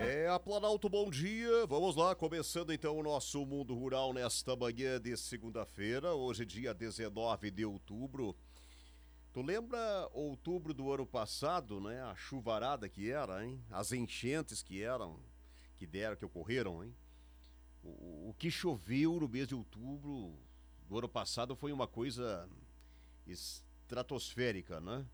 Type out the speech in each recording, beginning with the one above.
É, a Planalto, bom dia. Vamos lá, começando então o nosso Mundo Rural nesta manhã de segunda-feira, hoje dia 19 de outubro. Tu lembra outubro do ano passado, né? A chuvarada que era, hein? As enchentes que eram, que deram, que ocorreram, hein? O, o que choveu no mês de outubro do ano passado foi uma coisa estratosférica, né?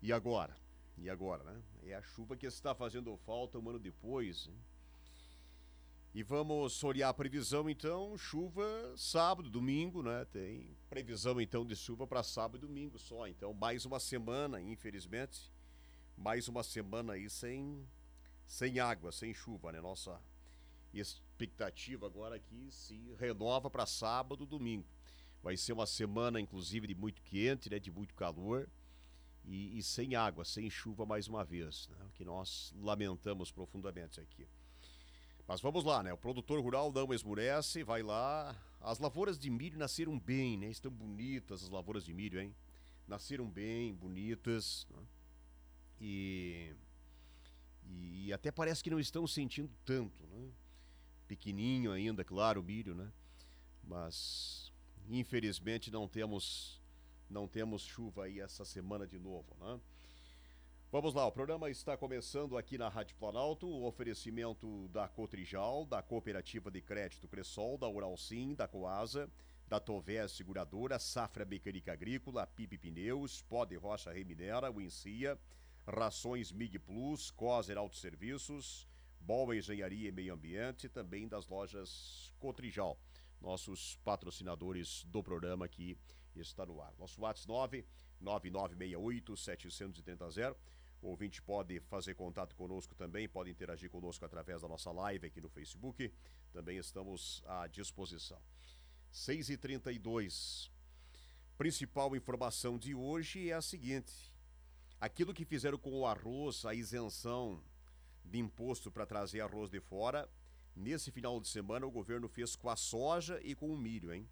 E agora? E agora, né? É a chuva que está fazendo falta um ano depois. Hein? E vamos olhar a previsão então, chuva sábado, domingo, né? Tem previsão então de chuva para sábado e domingo só. Então, mais uma semana, infelizmente, mais uma semana aí sem sem água, sem chuva, né? Nossa expectativa agora aqui se renova para sábado, domingo. Vai ser uma semana inclusive de muito quente, né? De muito calor e, e sem água, sem chuva mais uma vez, né? que nós lamentamos profundamente aqui. Mas vamos lá, né? O produtor rural não esmurece, vai lá. As lavouras de milho nasceram bem, né? Estão bonitas as lavouras de milho, hein? Nasceram bem, bonitas. Né? E, e até parece que não estão sentindo tanto, né? Pequenininho ainda, claro, o milho, né? Mas infelizmente não temos não temos chuva aí essa semana de novo, né? Vamos lá, o programa está começando aqui na Rádio Planalto, o oferecimento da Cotrijal, da Cooperativa de Crédito Cressol, da Uralsim, da Coasa, da Tovés Seguradora, Safra Mecânica Agrícola, Pipe Pneus, Pode Rocha Reminera, Wincia, Rações Mig Plus, Coser Autosserviços, Boa Engenharia e Meio Ambiente, também das lojas Cotrijal, nossos patrocinadores do programa aqui está no ar. Nosso WhatsApp 99968-730. O ouvinte pode fazer contato conosco também, pode interagir conosco através da nossa live aqui no Facebook. Também estamos à disposição. 6h32. Principal informação de hoje é a seguinte: aquilo que fizeram com o arroz, a isenção de imposto para trazer arroz de fora, nesse final de semana o governo fez com a soja e com o milho, hein?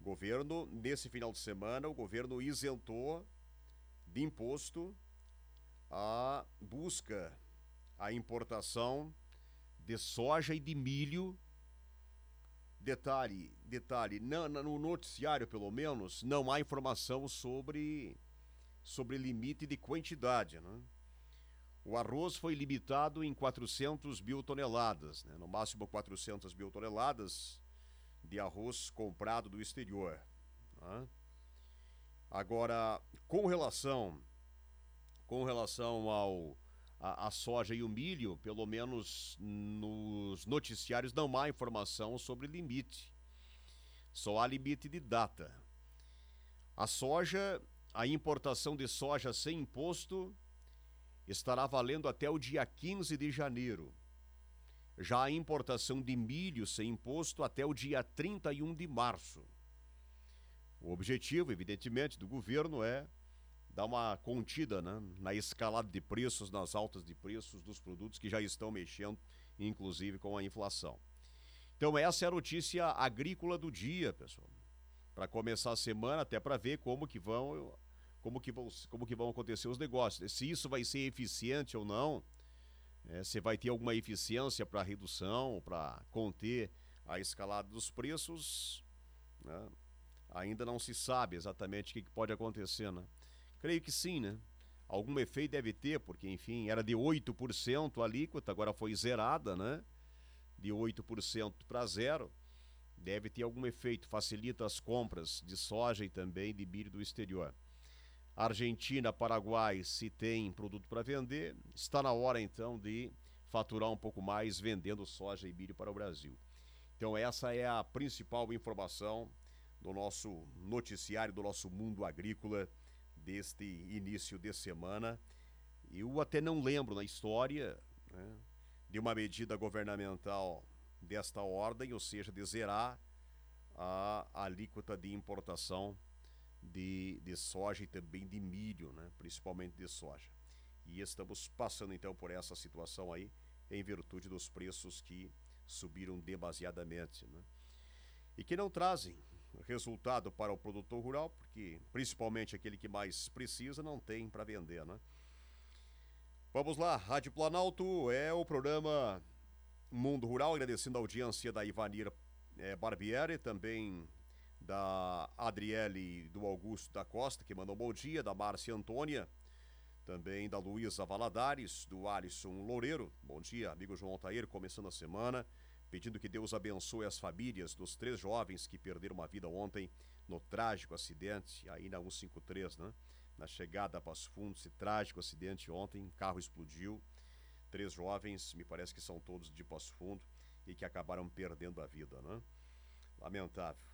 Governo, nesse final de semana, o governo isentou de imposto a busca, a importação de soja e de milho. Detalhe, detalhe, não, no noticiário pelo menos, não há informação sobre, sobre limite de quantidade, né? O arroz foi limitado em 400 mil toneladas, né? no máximo 400 mil toneladas de arroz comprado do exterior. Né? Agora, com relação com relação ao a, a, soja e o milho, pelo menos nos noticiários não há informação sobre limite. Só há limite de data. A soja, a importação de soja sem imposto estará valendo até o dia 15 de janeiro. Já a importação de milho sem imposto até o dia 31 de março. O objetivo, evidentemente, do governo é dar uma contida né, na escalada de preços, nas altas de preços dos produtos que já estão mexendo, inclusive com a inflação. Então essa é a notícia agrícola do dia, pessoal. Para começar a semana, até para ver como que vão como que vão como que vão acontecer os negócios. Se isso vai ser eficiente ou não, é, você vai ter alguma eficiência para redução, para conter a escalada dos preços? Né? Ainda não se sabe exatamente o que, que pode acontecer, né? Creio que sim, né? Algum efeito deve ter, porque, enfim, era de 8% a alíquota, agora foi zerada, né? De 8% para zero. Deve ter algum efeito, facilita as compras de soja e também de milho do exterior. Argentina, Paraguai, se tem produto para vender, está na hora então de faturar um pouco mais vendendo soja e milho para o Brasil. Então essa é a principal informação do nosso noticiário, do nosso mundo agrícola deste início de semana. Eu até não lembro na história né, de uma medida governamental desta ordem, ou seja, de zerar a alíquota de importação de, de soja e também de milho, né? principalmente de soja. E estamos passando então por essa situação aí, em virtude dos preços que subiram demasiadamente. Né? E que não trazem resultado para o produtor rural, porque principalmente aquele que mais precisa não tem para vender. Né? Vamos lá, Rádio Planalto é o programa Mundo Rural, agradecendo a audiência da Ivanir é, Barbieri, também da Adriele do Augusto da Costa, que mandou um bom dia, da Márcia Antônia, também da Luísa Valadares, do Alisson Loureiro. Bom dia, amigo João Altair, começando a semana, pedindo que Deus abençoe as famílias dos três jovens que perderam a vida ontem no trágico acidente, aí na 153, né? na chegada a Passo Fundo, esse trágico acidente ontem, um carro explodiu, três jovens, me parece que são todos de Passo Fundo, e que acabaram perdendo a vida, né? Lamentável.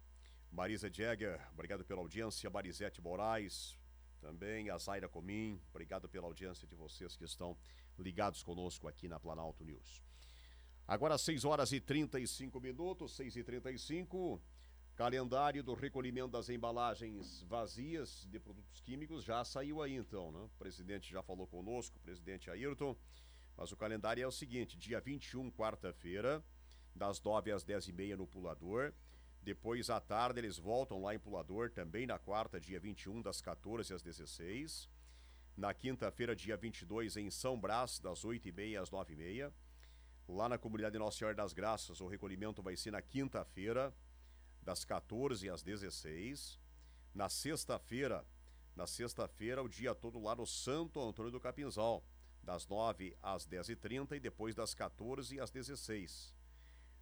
Marisa Jäger, obrigado pela audiência, Marisete Moraes, também a Zaira Comim, obrigado pela audiência de vocês que estão ligados conosco aqui na Planalto News. Agora 6 horas e 35 minutos, 6 e 35 Calendário do recolhimento das embalagens vazias de produtos químicos já saiu aí então, né? O presidente já falou conosco, o presidente Ayrton. Mas o calendário é o seguinte: dia 21, quarta-feira, das 9 às 10 e meia no Pulador. Depois, à tarde, eles voltam lá em Pulador, também na quarta, dia 21, das 14 às 16. Na quinta-feira, dia 22, em São Brás, das 8 e meia às 9 e meia. Lá na comunidade Nossa Senhora das Graças, o recolhimento vai ser na quinta-feira, das 14 às 16. Na sexta-feira, na sexta-feira, o dia todo lá no Santo Antônio do Capinzal, das 9 às 10h30 e depois das 14 às 16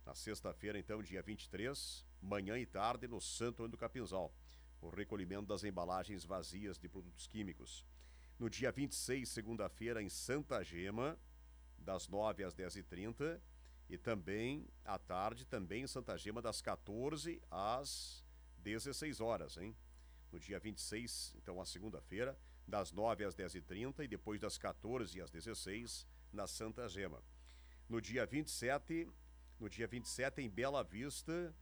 Na sexta-feira, então, dia 23, manhã e tarde, no Santo Antônio do Capinzal, o recolhimento das embalagens vazias de produtos químicos. No dia 26, segunda-feira, em Santa Gema, das 9 às 10h30 e também à tarde, também em Santa Gema, das 14 às 16 horas, hein? No dia 26, então a segunda-feira, das 9 às 10h30 e depois das 14 às 16 na Santa Gema. No dia 27, no dia 27 em Bela Vista,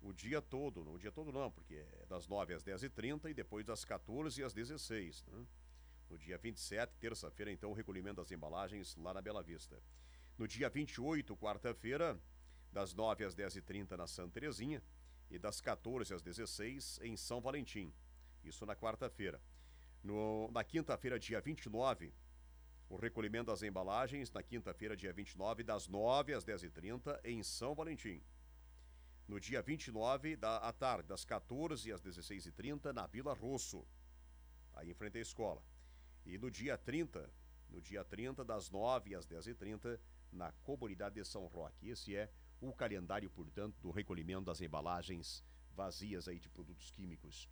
o dia todo, no dia todo não, porque é das 9 às 10h30 e depois das 14 às 16, né? No dia 27, terça-feira, então, o recolhimento das embalagens lá na Bela Vista. No dia 28, quarta-feira, das 9 às 10h30 na Santa Terezinha e das 14 às 16 em São Valentim. Isso na quarta-feira. Na quinta-feira, dia 29, o recolhimento das embalagens, na quinta-feira, dia 29, das 9 às 10h30 em São Valentim. No dia 29 da à tarde, das 14 às 16h30 na Vila Rosso, aí em frente à escola. E no dia 30, no dia 30, das 9 às 10h30, na comunidade de São Roque. Esse é o calendário, portanto, do recolhimento das embalagens vazias aí de produtos químicos.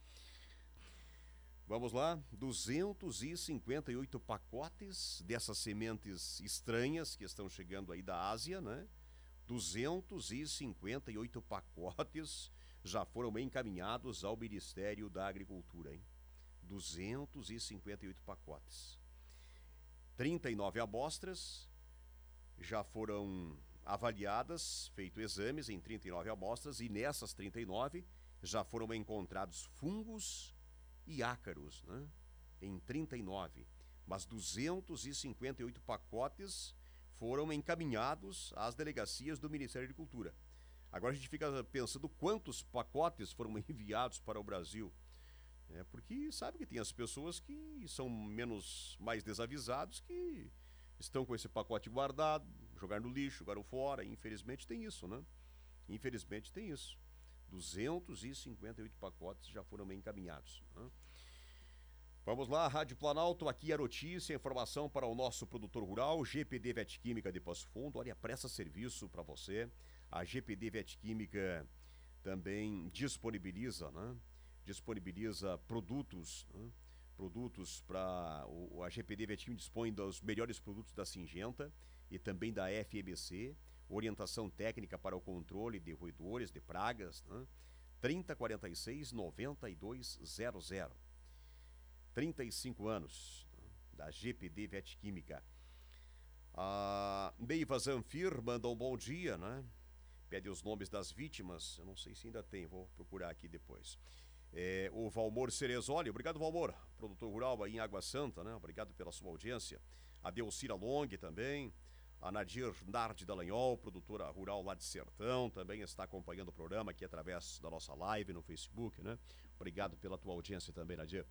Vamos lá, 258 pacotes dessas sementes estranhas que estão chegando aí da Ásia, né? 258 pacotes já foram encaminhados ao Ministério da Agricultura, hein? 258 pacotes. 39 amostras já foram avaliadas, feito exames em 39 amostras e nessas 39 já foram encontrados fungos e ácaros, né? Em 39, mas 258 pacotes foram encaminhados às delegacias do Ministério da Agricultura. Agora a gente fica pensando quantos pacotes foram enviados para o Brasil. É, porque sabe que tem as pessoas que são menos mais desavisados que estão com esse pacote guardado, jogar no lixo, jogaram fora. Infelizmente tem isso, né? Infelizmente tem isso. 258 pacotes já foram encaminhados. Né? Vamos lá, Rádio Planalto, aqui a notícia, informação para o nosso produtor rural, GPD Vetquímica de Passo Fundo. Olha, presta serviço para você. A GPD Vetquímica também disponibiliza, né? Disponibiliza produtos, né? produtos para a GPD Vetim dispõe dos melhores produtos da Singenta e também da FMC, orientação técnica para o controle de roedores, de pragas, né? 3046 9200. 35 anos né? da GPD Vetquímica. A Neiva Zanfir manda um bom dia, né? Pede os nomes das vítimas. Eu não sei se ainda tem, vou procurar aqui depois. É, o Valmor Cerezoli, obrigado Valmor, produtor rural aí em Água Santa, né? Obrigado pela sua audiência. A Delcira Long também. A Nadir Nardi Dallagnol, produtora rural lá de Sertão, também está acompanhando o programa aqui através da nossa live no Facebook, né? Obrigado pela tua audiência também, Nadir.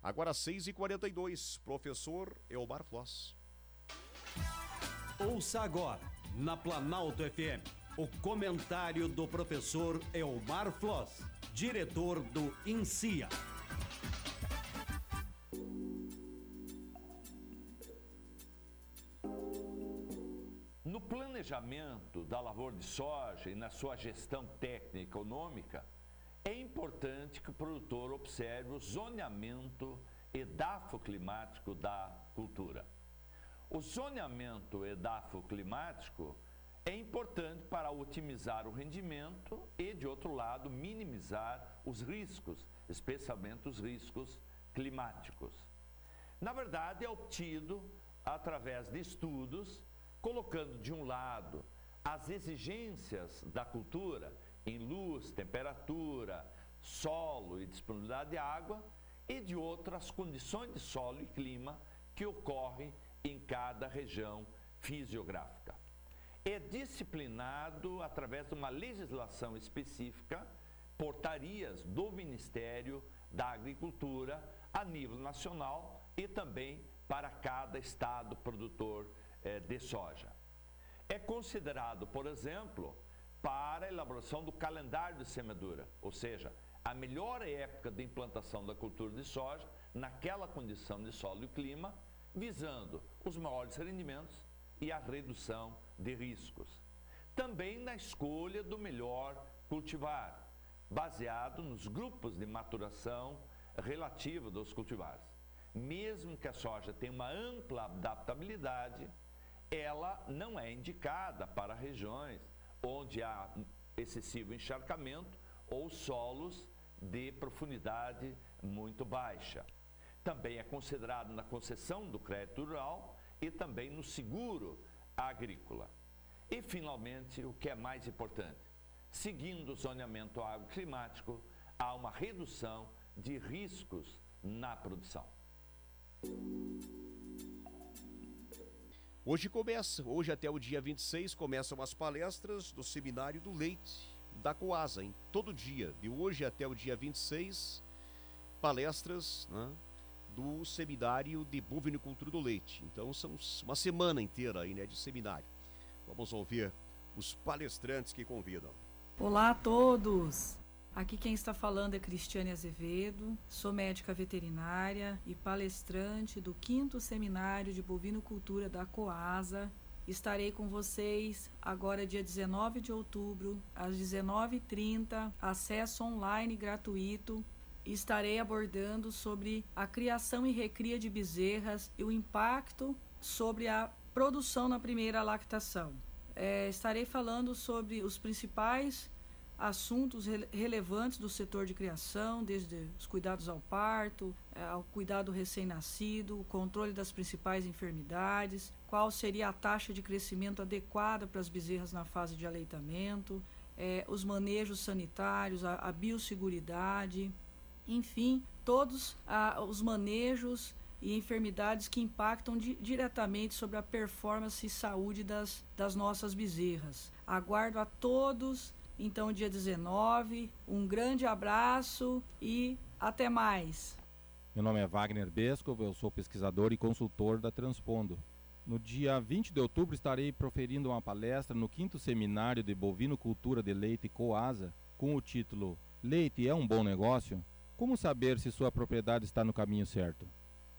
Agora 6h42, professor Elmar Floss. Ouça agora, na Planalto FM, o comentário do professor Elmar Floss, diretor do INSIA. Planejamento da lavoura de soja e na sua gestão técnica e econômica, é importante que o produtor observe o zoneamento edafoclimático da cultura. O zoneamento edafoclimático é importante para otimizar o rendimento e, de outro lado, minimizar os riscos, especialmente os riscos climáticos. Na verdade, é obtido através de estudos, colocando de um lado as exigências da cultura em luz, temperatura, solo e disponibilidade de água, e de outro as condições de solo e clima que ocorrem em cada região fisiográfica. É disciplinado através de uma legislação específica, portarias do Ministério da Agricultura a nível nacional e também para cada estado produtor eh, de soja. É considerado, por exemplo, para a elaboração do calendário de semeadura, ou seja, a melhor época de implantação da cultura de soja naquela condição de solo e clima visando os maiores rendimentos e a redução de riscos. Também na escolha do melhor cultivar, baseado nos grupos de maturação relativa dos cultivares. Mesmo que a soja tenha uma ampla adaptabilidade, ela não é indicada para regiões onde há excessivo encharcamento ou solos de profundidade muito baixa também é considerado na concessão do crédito rural e também no seguro agrícola. E, finalmente, o que é mais importante, seguindo o zoneamento agroclimático, há uma redução de riscos na produção. Hoje começa, hoje até o dia 26, começam as palestras do Seminário do Leite da Coasa, em todo dia, de hoje até o dia 26, palestras né, do seminário de bovinicultura do leite. Então são uma semana inteira aí, né, de seminário. Vamos ouvir os palestrantes que convidam. Olá a todos. Aqui quem está falando é Cristiane Azevedo, sou médica veterinária e palestrante do 5 Seminário de Bovinocultura da Coasa. Estarei com vocês agora dia 19 de outubro, às 19h30, acesso online gratuito estarei abordando sobre a criação e recria de bezerras e o impacto sobre a produção na primeira lactação. É, estarei falando sobre os principais assuntos re relevantes do setor de criação, desde os cuidados ao parto, é, ao cuidado recém-nascido, o controle das principais enfermidades, qual seria a taxa de crescimento adequada para as bezerras na fase de aleitamento, é, os manejos sanitários, a, a biosseguridade, enfim, todos os manejos e enfermidades que impactam di diretamente sobre a performance e saúde das, das nossas bezerras. Aguardo a todos, então, dia 19. Um grande abraço e até mais. Meu nome é Wagner Besco, eu sou pesquisador e consultor da Transpondo. No dia 20 de outubro estarei proferindo uma palestra no 5 Seminário de Bovinocultura de Leite Coasa, com o título Leite é um bom negócio? Como saber se sua propriedade está no caminho certo?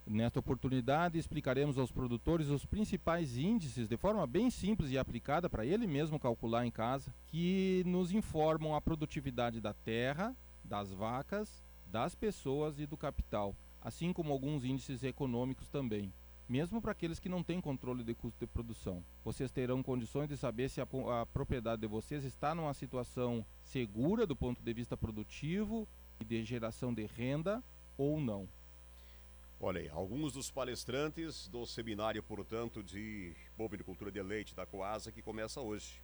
Nesta oportunidade, explicaremos aos produtores os principais índices de forma bem simples e aplicada para ele mesmo calcular em casa, que nos informam a produtividade da terra, das vacas, das pessoas e do capital, assim como alguns índices econômicos também. Mesmo para aqueles que não têm controle de custo de produção. Vocês terão condições de saber se a, a propriedade de vocês está numa situação segura do ponto de vista produtivo, de geração de renda ou não. Olha aí, alguns dos palestrantes do seminário, portanto, de bovinicultura de leite da Coasa que começa hoje.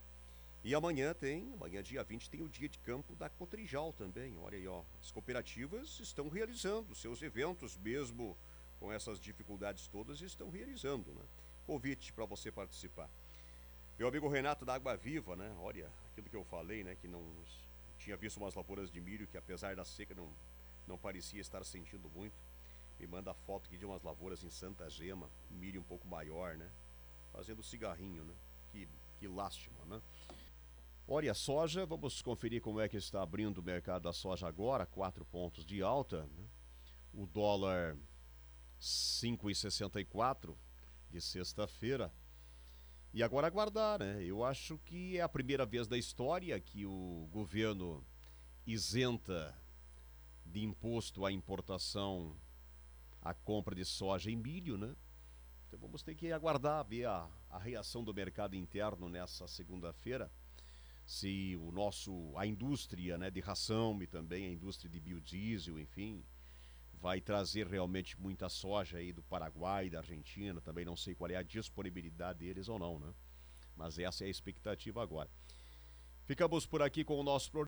E amanhã tem, amanhã dia 20 tem o dia de campo da Cotrijal também. Olha aí, ó, as cooperativas estão realizando seus eventos mesmo com essas dificuldades todas estão realizando, né? Convite para você participar. Meu amigo Renato da Água Viva, né? Olha, aquilo que eu falei, né, que não tinha visto umas lavouras de milho que apesar da seca não, não parecia estar sentindo muito. Me manda foto aqui de umas lavouras em Santa Gema, milho um pouco maior, né? fazendo cigarrinho, né? Que, que lástima, né? Olha, a soja, vamos conferir como é que está abrindo o mercado da soja agora, quatro pontos de alta, né? O dólar 5,64 de sexta-feira. E agora aguardar, né? Eu acho que é a primeira vez da história que o governo isenta de imposto à importação a compra de soja e milho, né? Então vamos ter que aguardar ver a, a reação do mercado interno nessa segunda-feira. Se o nosso, a indústria né, de ração e também a indústria de biodiesel, enfim, vai trazer realmente muita soja aí do Paraguai, da Argentina, também não sei qual é a disponibilidade deles ou não, né? Mas essa é a expectativa agora. Ficamos por aqui com o nosso